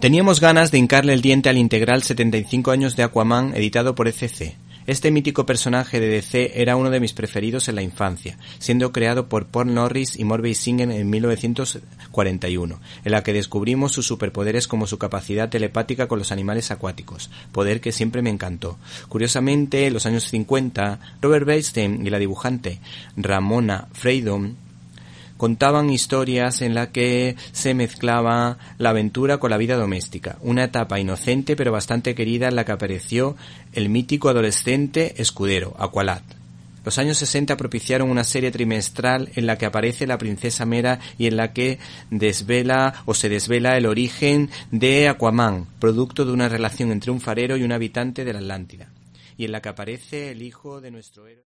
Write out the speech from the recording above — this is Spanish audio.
Teníamos ganas de hincarle el diente al integral 75 años de Aquaman editado por ECC. Este mítico personaje de DC era uno de mis preferidos en la infancia, siendo creado por Paul Norris y Morby Singen en 1941, en la que descubrimos sus superpoderes como su capacidad telepática con los animales acuáticos, poder que siempre me encantó. Curiosamente, en los años 50, Robert Weinstein y la dibujante Ramona Freydon contaban historias en las que se mezclaba la aventura con la vida doméstica, una etapa inocente pero bastante querida en la que apareció el mítico adolescente escudero, Aqualad. Los años 60 propiciaron una serie trimestral en la que aparece la princesa Mera y en la que desvela o se desvela el origen de Aquaman, producto de una relación entre un farero y un habitante de la Atlántida, y en la que aparece el hijo de nuestro héroe.